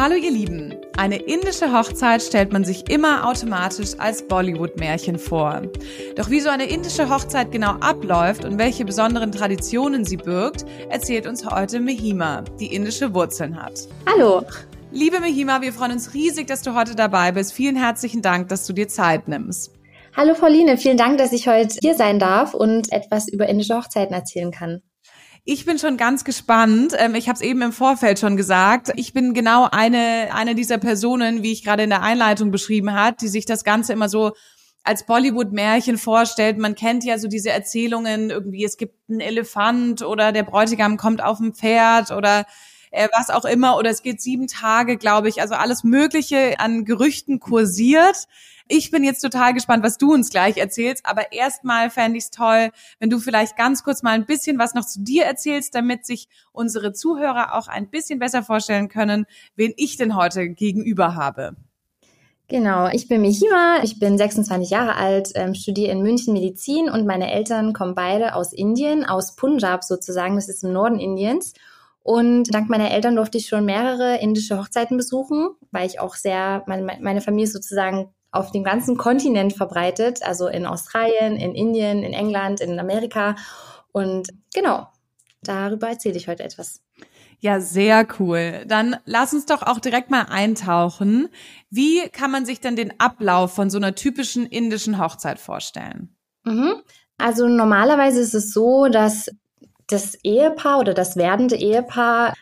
Hallo ihr Lieben. Eine indische Hochzeit stellt man sich immer automatisch als Bollywood-Märchen vor. Doch wie so eine indische Hochzeit genau abläuft und welche besonderen Traditionen sie birgt, erzählt uns heute Mehima, die indische Wurzeln hat. Hallo. Liebe Mehima, wir freuen uns riesig, dass du heute dabei bist. Vielen herzlichen Dank, dass du dir Zeit nimmst. Hallo Pauline, vielen Dank, dass ich heute hier sein darf und etwas über indische Hochzeiten erzählen kann. Ich bin schon ganz gespannt. Ähm, ich habe es eben im Vorfeld schon gesagt. Ich bin genau eine, eine dieser Personen, wie ich gerade in der Einleitung beschrieben hat, die sich das Ganze immer so als Bollywood-Märchen vorstellt. Man kennt ja so diese Erzählungen, irgendwie es gibt einen Elefant oder der Bräutigam kommt auf dem Pferd oder äh, was auch immer. Oder es geht sieben Tage, glaube ich. Also alles Mögliche an Gerüchten kursiert. Ich bin jetzt total gespannt, was du uns gleich erzählst. Aber erstmal fände ich es toll, wenn du vielleicht ganz kurz mal ein bisschen was noch zu dir erzählst, damit sich unsere Zuhörer auch ein bisschen besser vorstellen können, wen ich denn heute gegenüber habe. Genau, ich bin Mihima, ich bin 26 Jahre alt, ähm, studiere in München Medizin und meine Eltern kommen beide aus Indien, aus Punjab sozusagen, das ist im Norden Indiens. Und dank meiner Eltern durfte ich schon mehrere indische Hochzeiten besuchen, weil ich auch sehr, meine, meine Familie ist sozusagen auf dem ganzen Kontinent verbreitet, also in Australien, in Indien, in England, in Amerika. Und genau, darüber erzähle ich heute etwas. Ja, sehr cool. Dann lass uns doch auch direkt mal eintauchen. Wie kann man sich denn den Ablauf von so einer typischen indischen Hochzeit vorstellen? Mhm. Also normalerweise ist es so, dass das Ehepaar oder das werdende Ehepaar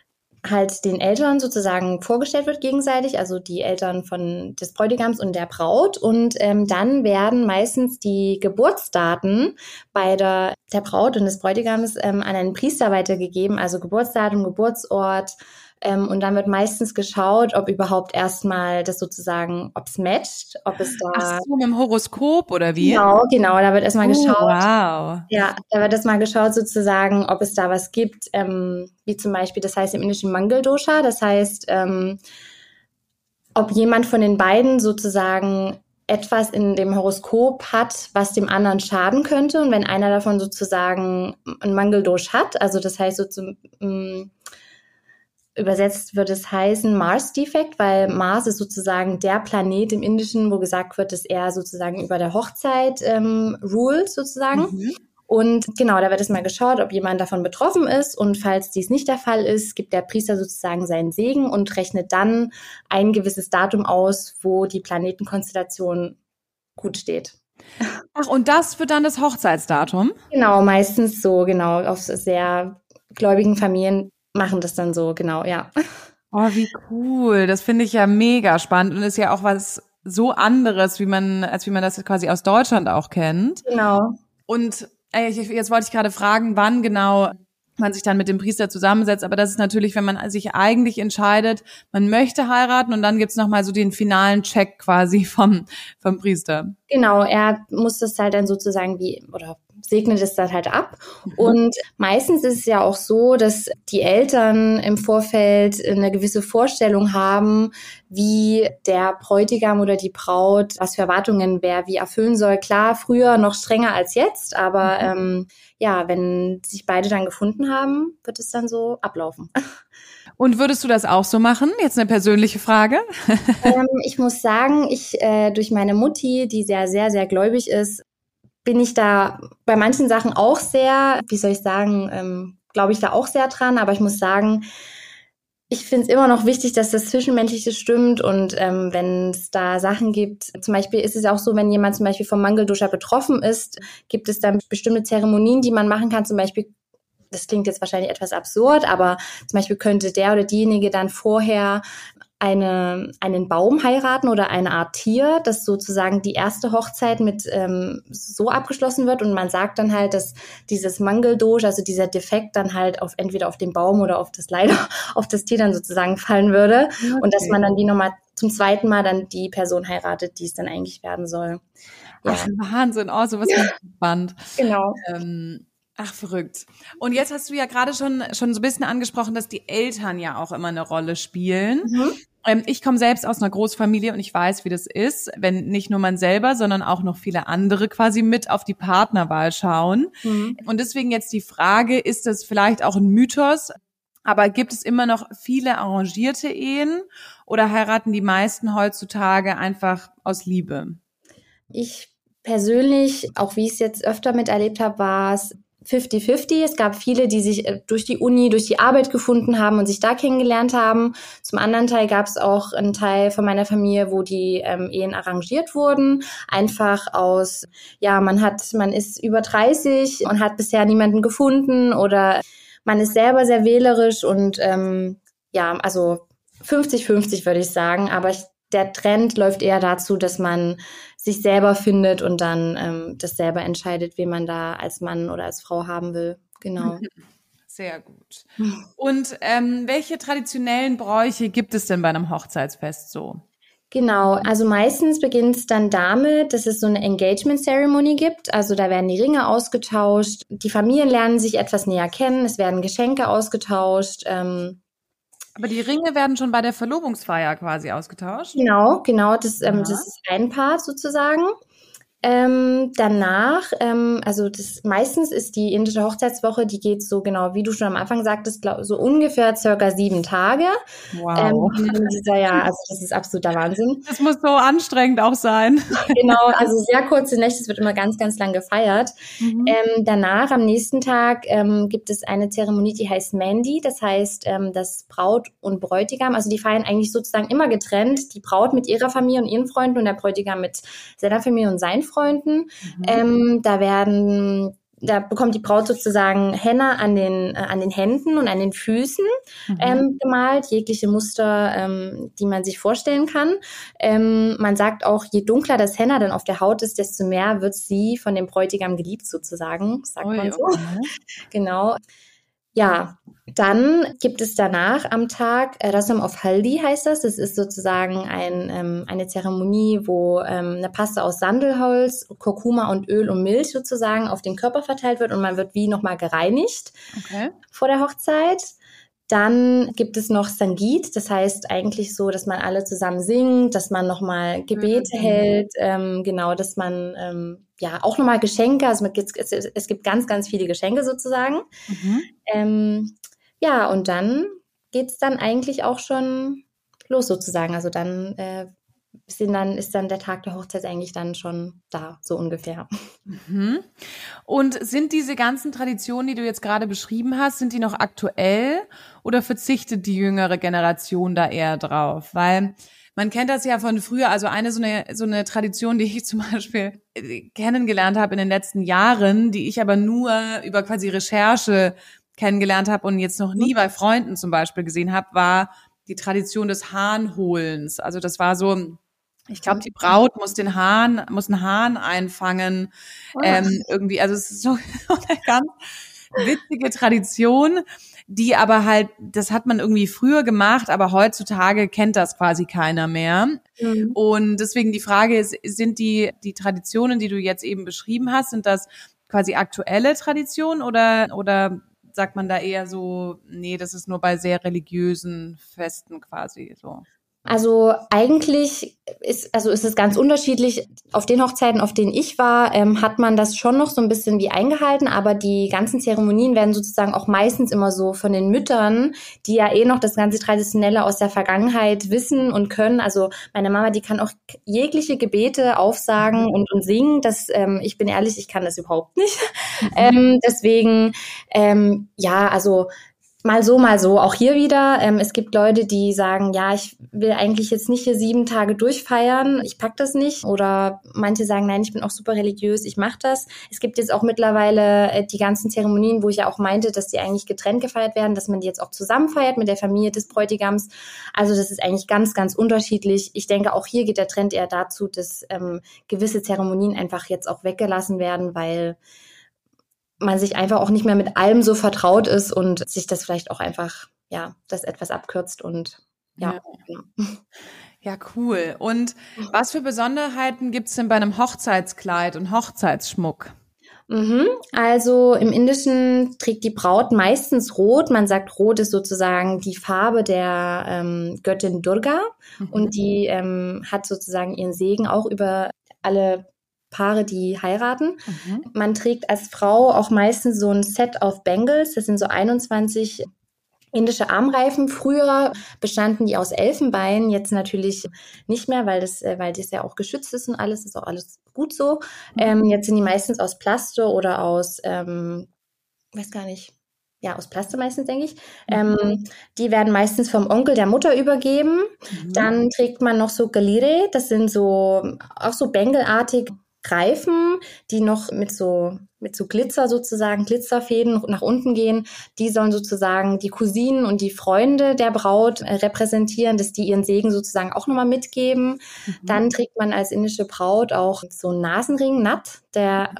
halt den Eltern sozusagen vorgestellt wird gegenseitig, also die Eltern von des Bräutigams und der Braut. Und ähm, dann werden meistens die Geburtsdaten bei der, der Braut und des Bräutigams ähm, an einen Priester weitergegeben, also Geburtsdatum, Geburtsort, ähm, und dann wird meistens geschaut, ob überhaupt erstmal das sozusagen, ob es matcht, ob es da. Ach so, mit dem Horoskop oder wie? Genau, genau. Da wird erstmal oh, geschaut. Wow. Ja, da wird erstmal geschaut sozusagen, ob es da was gibt, ähm, wie zum Beispiel, das heißt im indischen Mangal Dosha, das heißt, ähm, ob jemand von den beiden sozusagen etwas in dem Horoskop hat, was dem anderen schaden könnte. Und wenn einer davon sozusagen ein Mangeldosh hat, also das heißt so zum, mm, Übersetzt wird es heißen Mars-Defekt, weil Mars ist sozusagen der Planet im Indischen, wo gesagt wird, dass er sozusagen über der Hochzeit ähm, rules sozusagen. Mhm. Und genau, da wird es mal geschaut, ob jemand davon betroffen ist. Und falls dies nicht der Fall ist, gibt der Priester sozusagen seinen Segen und rechnet dann ein gewisses Datum aus, wo die Planetenkonstellation gut steht. Ach, und das wird dann das Hochzeitsdatum? Genau, meistens so, genau, auf sehr gläubigen Familien machen das dann so, genau, ja. Oh, wie cool. Das finde ich ja mega spannend und ist ja auch was so anderes, wie man, als wie man das quasi aus Deutschland auch kennt. Genau. Und ey, jetzt wollte ich gerade fragen, wann genau man sich dann mit dem Priester zusammensetzt. Aber das ist natürlich, wenn man sich eigentlich entscheidet, man möchte heiraten und dann gibt's noch mal so den finalen Check quasi vom, vom Priester. Genau, er muss das halt dann sozusagen wie, oder segnet es dann halt ab. Mhm. Und meistens ist es ja auch so, dass die Eltern im Vorfeld eine gewisse Vorstellung haben, wie der Bräutigam oder die Braut, was für Erwartungen wer wie erfüllen soll. Klar, früher noch strenger als jetzt, aber mhm. ähm, ja, wenn sich beide dann gefunden haben, wird es dann so ablaufen. Und würdest du das auch so machen? Jetzt eine persönliche Frage. ähm, ich muss sagen, ich äh, durch meine Mutti, die sehr, sehr, sehr gläubig ist, bin ich da bei manchen Sachen auch sehr, wie soll ich sagen, ähm, glaube ich da auch sehr dran. Aber ich muss sagen, ich finde es immer noch wichtig, dass das Zwischenmenschliche stimmt und ähm, wenn es da Sachen gibt, zum Beispiel ist es auch so, wenn jemand zum Beispiel vom Mangelduscher betroffen ist, gibt es dann bestimmte Zeremonien, die man machen kann, zum Beispiel das klingt jetzt wahrscheinlich etwas absurd, aber zum Beispiel könnte der oder diejenige dann vorher eine, einen Baum heiraten oder eine Art Tier, dass sozusagen die erste Hochzeit mit ähm, so abgeschlossen wird und man sagt dann halt, dass dieses Mangeldosh, also dieser Defekt dann halt auf entweder auf den Baum oder auf das leider auf das Tier dann sozusagen fallen würde okay. und dass man dann die nochmal zum zweiten Mal dann die Person heiratet, die es dann eigentlich werden soll. Ja. Ach, Wahnsinn, oh, sowas ja. spannend. Genau. Ähm, Ach, verrückt. Und jetzt hast du ja gerade schon, schon so ein bisschen angesprochen, dass die Eltern ja auch immer eine Rolle spielen. Mhm. Ähm, ich komme selbst aus einer Großfamilie und ich weiß, wie das ist, wenn nicht nur man selber, sondern auch noch viele andere quasi mit auf die Partnerwahl schauen. Mhm. Und deswegen jetzt die Frage, ist das vielleicht auch ein Mythos, Aber gibt es immer noch viele arrangierte Ehen oder heiraten die meisten heutzutage einfach aus Liebe? Ich persönlich, auch wie ich es jetzt öfter miterlebt habe, war es 50-50. Es gab viele, die sich äh, durch die Uni, durch die Arbeit gefunden haben und sich da kennengelernt haben. Zum anderen Teil gab es auch einen Teil von meiner Familie, wo die ähm, Ehen arrangiert wurden. Einfach aus, ja, man hat, man ist über 30 und hat bisher niemanden gefunden oder man ist selber sehr wählerisch und ähm, ja, also 50-50 würde ich sagen. Aber ich, der Trend läuft eher dazu, dass man sich selber findet und dann ähm, das selber entscheidet, wen man da als Mann oder als Frau haben will. Genau. Sehr gut. Und ähm, welche traditionellen Bräuche gibt es denn bei einem Hochzeitsfest so? Genau, also meistens beginnt es dann damit, dass es so eine Engagement Ceremony gibt. Also da werden die Ringe ausgetauscht, die Familien lernen sich etwas näher kennen, es werden Geschenke ausgetauscht. Ähm, aber die Ringe werden schon bei der Verlobungsfeier quasi ausgetauscht? Genau, genau. Das, ähm, das ist ein Part sozusagen. Ähm, danach, ähm, also das meistens ist die indische Hochzeitswoche, die geht so genau, wie du schon am Anfang sagtest, glaub, so ungefähr circa sieben Tage. Wow. Ähm, dieser, ja, also das ist absoluter Wahnsinn. Das muss so anstrengend auch sein. Genau, also sehr kurze Nächte, es wird immer ganz, ganz lang gefeiert. Mhm. Ähm, danach, am nächsten Tag, ähm, gibt es eine Zeremonie, die heißt Mandy. Das heißt, ähm, das Braut und Bräutigam, also die feiern eigentlich sozusagen immer getrennt. Die Braut mit ihrer Familie und ihren Freunden und der Bräutigam mit seiner Familie und seinen Freunden. Mhm. Ähm, da werden da bekommt die Braut sozusagen Henna an den, äh, an den Händen und an den Füßen mhm. ähm, gemalt, jegliche Muster, ähm, die man sich vorstellen kann. Ähm, man sagt auch, je dunkler das Henna dann auf der Haut ist, desto mehr wird sie von dem Bräutigam geliebt sozusagen, sagt Ui, man so. Okay. genau. Ja, dann gibt es danach am Tag äh, Rasam of Haldi heißt das. Das ist sozusagen ein, ähm, eine Zeremonie, wo ähm, eine Paste aus Sandelholz, Kurkuma und Öl und Milch sozusagen auf den Körper verteilt wird und man wird wie nochmal gereinigt okay. vor der Hochzeit. Dann gibt es noch Sangit, das heißt eigentlich so, dass man alle zusammen singt, dass man nochmal Gebete mhm. hält, ähm, genau, dass man ähm, ja auch nochmal Geschenke, also es, es, gibt ganz, ganz viele Geschenke sozusagen. Mhm. Ähm, ja, und dann geht's dann eigentlich auch schon los sozusagen. Also dann äh, sind dann, ist dann der Tag der Hochzeit eigentlich dann schon da, so ungefähr. Mhm. Und sind diese ganzen Traditionen, die du jetzt gerade beschrieben hast, sind die noch aktuell oder verzichtet die jüngere Generation da eher drauf? Weil man kennt das ja von früher, also eine so eine, so eine Tradition, die ich zum Beispiel äh, kennengelernt habe in den letzten Jahren, die ich aber nur über quasi Recherche kennengelernt habe und jetzt noch nie bei Freunden zum Beispiel gesehen habe, war die Tradition des Hahnholens. Also das war so, ich glaube, die Braut muss den Hahn, muss einen Hahn einfangen. Oh. Ähm, irgendwie, also es ist so eine ganz witzige Tradition, die aber halt, das hat man irgendwie früher gemacht, aber heutzutage kennt das quasi keiner mehr. Mhm. Und deswegen die Frage ist, sind die, die Traditionen, die du jetzt eben beschrieben hast, sind das quasi aktuelle Traditionen oder, oder sagt man da eher so, nee, das ist nur bei sehr religiösen Festen quasi so? Also eigentlich ist, also ist es ganz unterschiedlich. Auf den Hochzeiten, auf denen ich war, ähm, hat man das schon noch so ein bisschen wie eingehalten, aber die ganzen Zeremonien werden sozusagen auch meistens immer so von den Müttern, die ja eh noch das ganze Traditionelle aus der Vergangenheit wissen und können. Also meine Mama, die kann auch jegliche Gebete aufsagen und, und singen. Das, ähm, ich bin ehrlich, ich kann das überhaupt nicht. Mhm. Ähm, deswegen, ähm, ja, also mal so, mal so. Auch hier wieder, ähm, es gibt Leute, die sagen, ja, ich will eigentlich jetzt nicht hier sieben Tage durchfeiern, ich pack das nicht. Oder manche sagen, nein, ich bin auch super religiös, ich mache das. Es gibt jetzt auch mittlerweile äh, die ganzen Zeremonien, wo ich ja auch meinte, dass die eigentlich getrennt gefeiert werden, dass man die jetzt auch zusammen feiert mit der Familie des Bräutigams. Also das ist eigentlich ganz, ganz unterschiedlich. Ich denke, auch hier geht der Trend eher dazu, dass ähm, gewisse Zeremonien einfach jetzt auch weggelassen werden, weil man sich einfach auch nicht mehr mit allem so vertraut ist und sich das vielleicht auch einfach, ja, das etwas abkürzt und ja. Ja, genau. ja cool. Und was für Besonderheiten gibt's denn bei einem Hochzeitskleid und Hochzeitsschmuck? Mhm. Also im Indischen trägt die Braut meistens rot. Man sagt, rot ist sozusagen die Farbe der ähm, Göttin Durga mhm. und die ähm, hat sozusagen ihren Segen auch über alle Paare, die heiraten. Mhm. Man trägt als Frau auch meistens so ein Set auf Bangles. Das sind so 21 indische Armreifen. Früher bestanden die aus Elfenbein, jetzt natürlich nicht mehr, weil das, äh, weil das ja auch geschützt ist und alles, ist auch alles gut so. Mhm. Ähm, jetzt sind die meistens aus Plaste oder aus, ähm, weiß gar nicht, ja, aus Plaste meistens, denke ich. Mhm. Ähm, die werden meistens vom Onkel der Mutter übergeben. Mhm. Dann trägt man noch so Galire, das sind so, auch so bängelartig Reifen, die noch mit so mit so Glitzer sozusagen, Glitzerfäden nach unten gehen. Die sollen sozusagen die Cousinen und die Freunde der Braut äh, repräsentieren, dass die ihren Segen sozusagen auch nochmal mitgeben. Mhm. Dann trägt man als indische Braut auch so einen Nasenring, Nat, der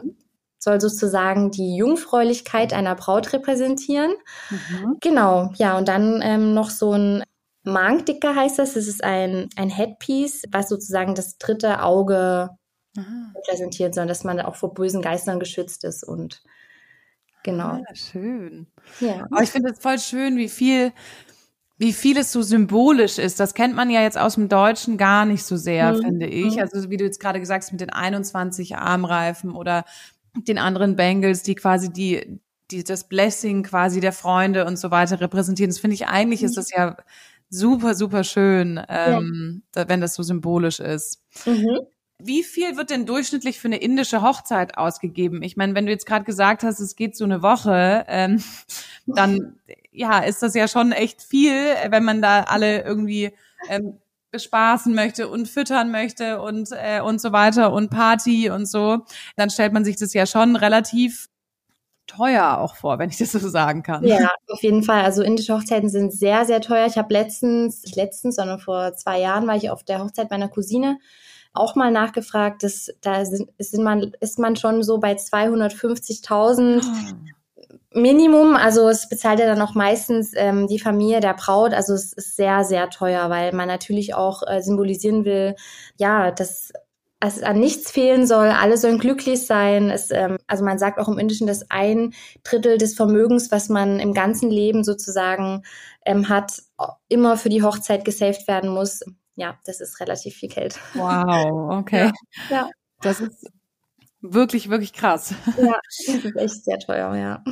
soll sozusagen die Jungfräulichkeit einer Braut repräsentieren. Mhm. Genau, ja, und dann ähm, noch so ein Mangdicker heißt das. Das ist ein, ein Headpiece, was sozusagen das dritte Auge Aha. präsentiert, sondern dass man auch vor bösen Geistern geschützt ist und genau. Ja, schön. Ja. Aber ich finde es voll schön, wie viel wie viel es so symbolisch ist. Das kennt man ja jetzt aus dem Deutschen gar nicht so sehr, mhm. finde ich. Mhm. Also wie du jetzt gerade gesagt hast mit den 21 Armreifen oder den anderen Bangles, die quasi die, die das Blessing quasi der Freunde und so weiter repräsentieren. Das finde ich eigentlich mhm. ist das ja super, super schön, ähm, ja. wenn das so symbolisch ist. Mhm. Wie viel wird denn durchschnittlich für eine indische Hochzeit ausgegeben? Ich meine, wenn du jetzt gerade gesagt hast, es geht so eine Woche, ähm, dann ja, ist das ja schon echt viel, wenn man da alle irgendwie ähm, bespaßen möchte und füttern möchte und äh, und so weiter und Party und so, dann stellt man sich das ja schon relativ teuer auch vor, wenn ich das so sagen kann. Ja, auf jeden Fall. Also indische Hochzeiten sind sehr, sehr teuer. Ich habe letztens, nicht letztens, sondern vor zwei Jahren war ich auf der Hochzeit meiner Cousine auch mal nachgefragt, dass da sind, sind man, ist man schon so bei 250.000 Minimum. Also es bezahlt ja dann auch meistens ähm, die Familie der Braut. Also es ist sehr, sehr teuer, weil man natürlich auch äh, symbolisieren will, ja, dass es an nichts fehlen soll, alle sollen glücklich sein. Es, ähm, also man sagt auch im Indischen, dass ein Drittel des Vermögens, was man im ganzen Leben sozusagen ähm, hat, immer für die Hochzeit gesaved werden muss ja, das ist relativ viel Geld. Wow, okay. Ja. ja. Das ist wirklich, wirklich krass. Ja, das ist echt sehr teuer, ja.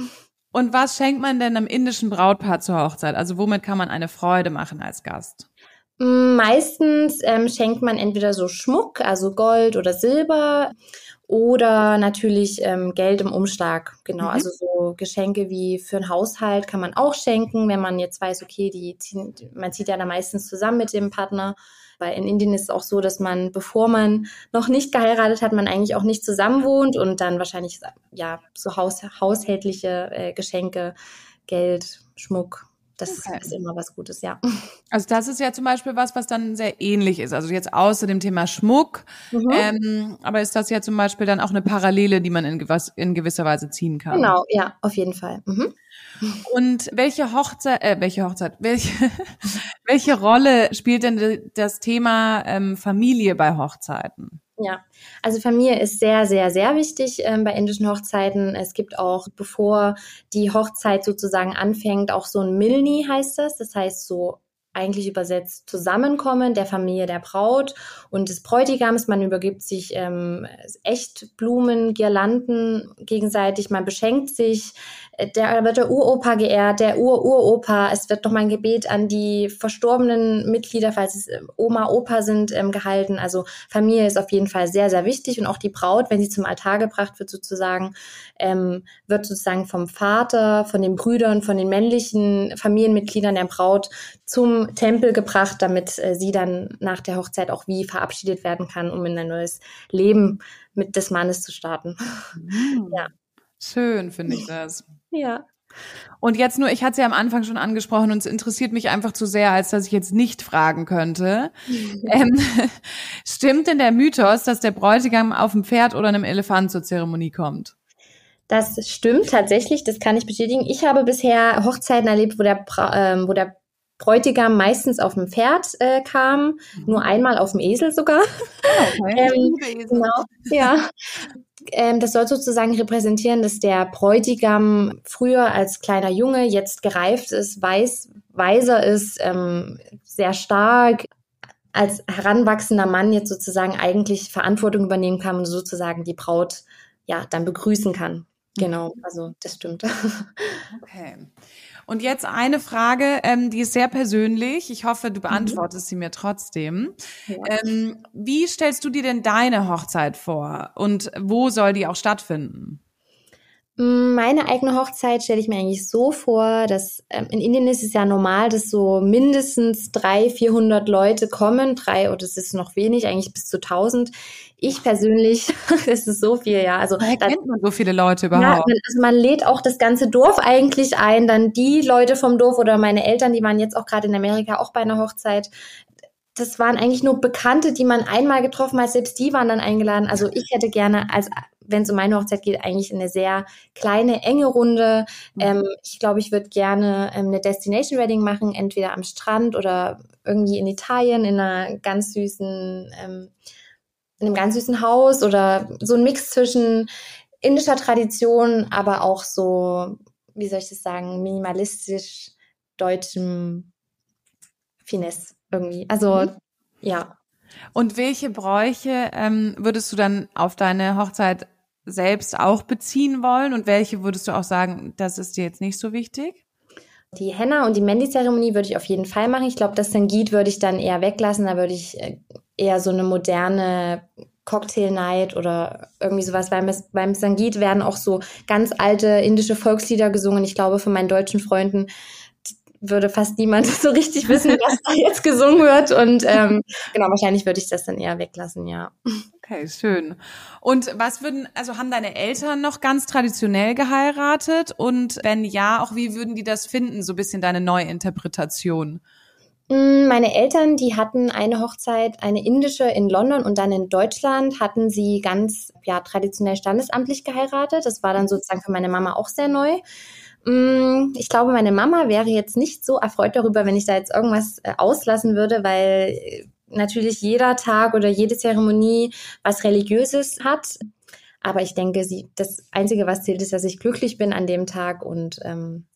Und was schenkt man denn einem indischen Brautpaar zur Hochzeit? Also womit kann man eine Freude machen als Gast? Meistens ähm, schenkt man entweder so Schmuck, also Gold oder Silber, oder natürlich ähm, Geld im Umschlag. Genau, mhm. also so Geschenke wie für einen Haushalt kann man auch schenken, wenn man jetzt weiß, okay, die ziehen, man zieht ja da meistens zusammen mit dem Partner. Weil in Indien ist es auch so, dass man, bevor man noch nicht geheiratet hat, man eigentlich auch nicht zusammen wohnt und dann wahrscheinlich ja so haus, haushältliche äh, Geschenke, Geld, Schmuck, das okay. ist immer was Gutes, ja. Also das ist ja zum Beispiel was, was dann sehr ähnlich ist. Also jetzt außer dem Thema Schmuck, mhm. ähm, aber ist das ja zum Beispiel dann auch eine Parallele, die man in, gewas, in gewisser Weise ziehen kann. Genau, ja, auf jeden Fall. Mhm. Und welche Hochzeit, äh, welche Hochzeit, welche, welche Rolle spielt denn das Thema ähm, Familie bei Hochzeiten? Ja, also Familie ist sehr, sehr, sehr wichtig ähm, bei indischen Hochzeiten. Es gibt auch, bevor die Hochzeit sozusagen anfängt, auch so ein Milni heißt das. Das heißt so eigentlich übersetzt Zusammenkommen der Familie der Braut und des Bräutigams. Man übergibt sich ähm, echt Blumen, Girlanden gegenseitig, man beschenkt sich. Der wird der Uropa geehrt, der Ur-Uropa. Es wird nochmal ein Gebet an die verstorbenen Mitglieder, falls es äh, Oma, Opa sind, ähm, gehalten. Also Familie ist auf jeden Fall sehr, sehr wichtig und auch die Braut, wenn sie zum Altar gebracht wird sozusagen, ähm, wird sozusagen vom Vater, von den Brüdern, von den männlichen Familienmitgliedern der Braut zum Tempel gebracht, damit äh, sie dann nach der Hochzeit auch wie verabschiedet werden kann, um in ein neues Leben mit des Mannes zu starten. Mhm. Ja. Schön, finde ich das. Ja. Und jetzt nur, ich hatte es ja am Anfang schon angesprochen und es interessiert mich einfach zu sehr, als dass ich jetzt nicht fragen könnte. ähm, stimmt denn der Mythos, dass der Bräutigam auf dem Pferd oder einem Elefant zur Zeremonie kommt? Das stimmt tatsächlich, das kann ich bestätigen. Ich habe bisher Hochzeiten erlebt, wo der, ähm, wo der Bräutigam meistens auf dem Pferd äh, kam, mhm. nur einmal auf dem Esel sogar. Oh, okay. ähm, genau, ja. Ähm, das soll sozusagen repräsentieren, dass der Bräutigam früher als kleiner Junge jetzt gereift ist, weiß, weiser ist, ähm, sehr stark, als heranwachsender Mann jetzt sozusagen eigentlich Verantwortung übernehmen kann und sozusagen die Braut ja dann begrüßen kann. Genau, also das stimmt. Okay. Und jetzt eine Frage, ähm, die ist sehr persönlich. Ich hoffe, du mhm. beantwortest mhm. sie mir trotzdem. Ja. Ähm, wie stellst du dir denn deine Hochzeit vor und wo soll die auch stattfinden? Meine eigene Hochzeit stelle ich mir eigentlich so vor, dass ähm, in Indien ist es ja normal, dass so mindestens drei, vierhundert Leute kommen, drei oder es ist noch wenig, eigentlich bis zu tausend. Ich persönlich, das ist so viel, ja. Also Woher kennt man so viele Leute überhaupt? Ja, also man lädt auch das ganze Dorf eigentlich ein, dann die Leute vom Dorf oder meine Eltern, die waren jetzt auch gerade in Amerika auch bei einer Hochzeit das waren eigentlich nur Bekannte, die man einmal getroffen hat. Selbst die waren dann eingeladen. Also ich hätte gerne, als wenn es um meine Hochzeit geht, eigentlich eine sehr kleine, enge Runde. Mhm. Ähm, ich glaube, ich würde gerne ähm, eine Destination Wedding machen, entweder am Strand oder irgendwie in Italien in einer ganz süßen, ähm, in einem ganz süßen Haus oder so ein Mix zwischen indischer Tradition, aber auch so, wie soll ich das sagen, minimalistisch deutschem Finesse irgendwie. Also mhm. ja. Und welche Bräuche ähm, würdest du dann auf deine Hochzeit selbst auch beziehen wollen und welche würdest du auch sagen, das ist dir jetzt nicht so wichtig? Die Henna und die Mendi-Zeremonie würde ich auf jeden Fall machen. Ich glaube, das Sangit würde ich dann eher weglassen. Da würde ich äh, eher so eine moderne Cocktail Night oder irgendwie sowas. Beim, beim Sangit werden auch so ganz alte indische Volkslieder gesungen. Ich glaube, von meinen deutschen Freunden würde fast niemand so richtig wissen, was da jetzt gesungen wird. Und ähm, genau, wahrscheinlich würde ich das dann eher weglassen, ja. Okay, schön. Und was würden, also haben deine Eltern noch ganz traditionell geheiratet? Und wenn ja, auch wie würden die das finden, so ein bisschen deine Neuinterpretation? Mm, meine Eltern, die hatten eine Hochzeit, eine indische in London und dann in Deutschland hatten sie ganz ja traditionell standesamtlich geheiratet. Das war dann sozusagen für meine Mama auch sehr neu. Mm, ich glaube, meine Mama wäre jetzt nicht so erfreut darüber, wenn ich da jetzt irgendwas äh, auslassen würde, weil äh, natürlich jeder Tag oder jede Zeremonie was Religiöses hat. Aber ich denke, sie, das Einzige, was zählt, ist, dass ich glücklich bin an dem Tag und ähm,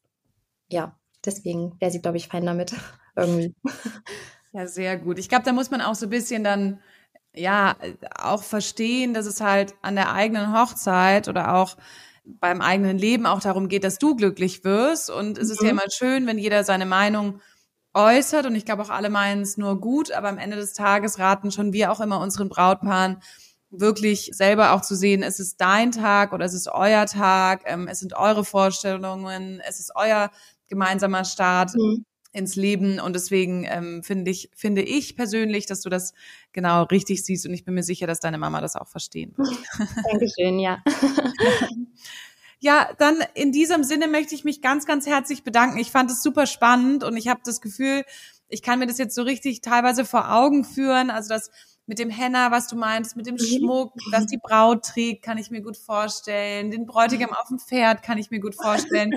ja, deswegen wäre sie, glaube ich, fein damit irgendwie. Ja, sehr gut. Ich glaube, da muss man auch so ein bisschen dann ja auch verstehen, dass es halt an der eigenen Hochzeit oder auch beim eigenen Leben auch darum geht, dass du glücklich wirst. Und es ist ja mhm. immer schön, wenn jeder seine Meinung äußert. Und ich glaube auch alle meinen es nur gut, aber am Ende des Tages raten schon wir auch immer unseren Brautpaaren, wirklich selber auch zu sehen, es ist dein Tag oder es ist euer Tag, ähm, es sind eure Vorstellungen, es ist euer gemeinsamer Start. Mhm ins Leben und deswegen ähm, finde ich finde ich persönlich, dass du das genau richtig siehst und ich bin mir sicher, dass deine Mama das auch verstehen wird. Dankeschön, ja. ja, dann in diesem Sinne möchte ich mich ganz ganz herzlich bedanken. Ich fand es super spannend und ich habe das Gefühl, ich kann mir das jetzt so richtig teilweise vor Augen führen, also dass mit dem Henna, was du meinst, mit dem mhm. Schmuck, was die Braut trägt, kann ich mir gut vorstellen. Den Bräutigam auf dem Pferd kann ich mir gut vorstellen.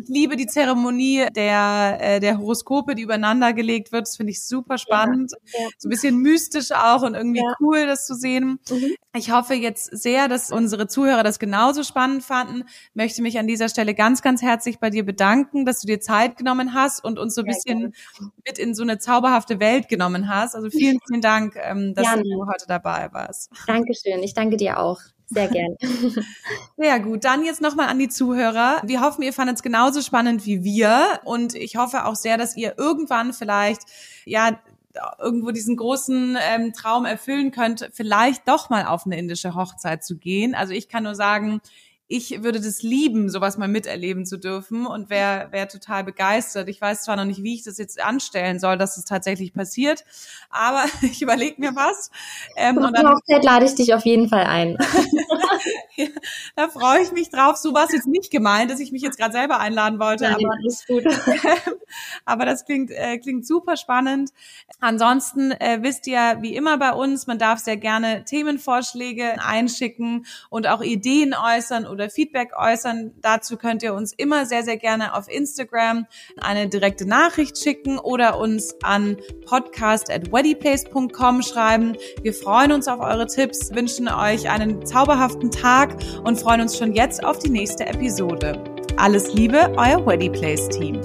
Ich liebe die Zeremonie der, äh, der Horoskope, die übereinander gelegt wird. Das finde ich super spannend. Ja, ja. So ein bisschen mystisch auch und irgendwie ja. cool, das zu sehen. Mhm. Ich hoffe jetzt sehr, dass unsere Zuhörer das genauso spannend fanden. Möchte mich an dieser Stelle ganz, ganz herzlich bei dir bedanken, dass du dir Zeit genommen hast und uns so ein bisschen mit in so eine zauberhafte Welt genommen hast. Also vielen, vielen Dank. Ähm, dass gerne. du heute dabei warst. Dankeschön. Ich danke dir auch. Sehr gerne. Sehr gut. Dann jetzt nochmal an die Zuhörer. Wir hoffen, ihr fandet es genauso spannend wie wir. Und ich hoffe auch sehr, dass ihr irgendwann vielleicht, ja, irgendwo diesen großen ähm, Traum erfüllen könnt, vielleicht doch mal auf eine indische Hochzeit zu gehen. Also ich kann nur sagen, ich würde das lieben, sowas mal miterleben zu dürfen und wäre wär total begeistert. Ich weiß zwar noch nicht, wie ich das jetzt anstellen soll, dass es tatsächlich passiert, aber ich überlege mir was. Ähm, und dann Hochzeit lade ich dich auf jeden Fall ein. ja, da freue ich mich drauf. So war es jetzt nicht gemeint, dass ich mich jetzt gerade selber einladen wollte. Ja, aber, ist gut. aber das klingt, äh, klingt super spannend. Ansonsten äh, wisst ihr, wie immer bei uns, man darf sehr gerne Themenvorschläge einschicken und auch Ideen äußern oder Feedback äußern. Dazu könnt ihr uns immer sehr, sehr gerne auf Instagram eine direkte Nachricht schicken oder uns an podcast.weddyplace.com schreiben. Wir freuen uns auf eure Tipps, wünschen euch einen zauberhaften Tag und freuen uns schon jetzt auf die nächste Episode. Alles Liebe, euer Weddyplace Team.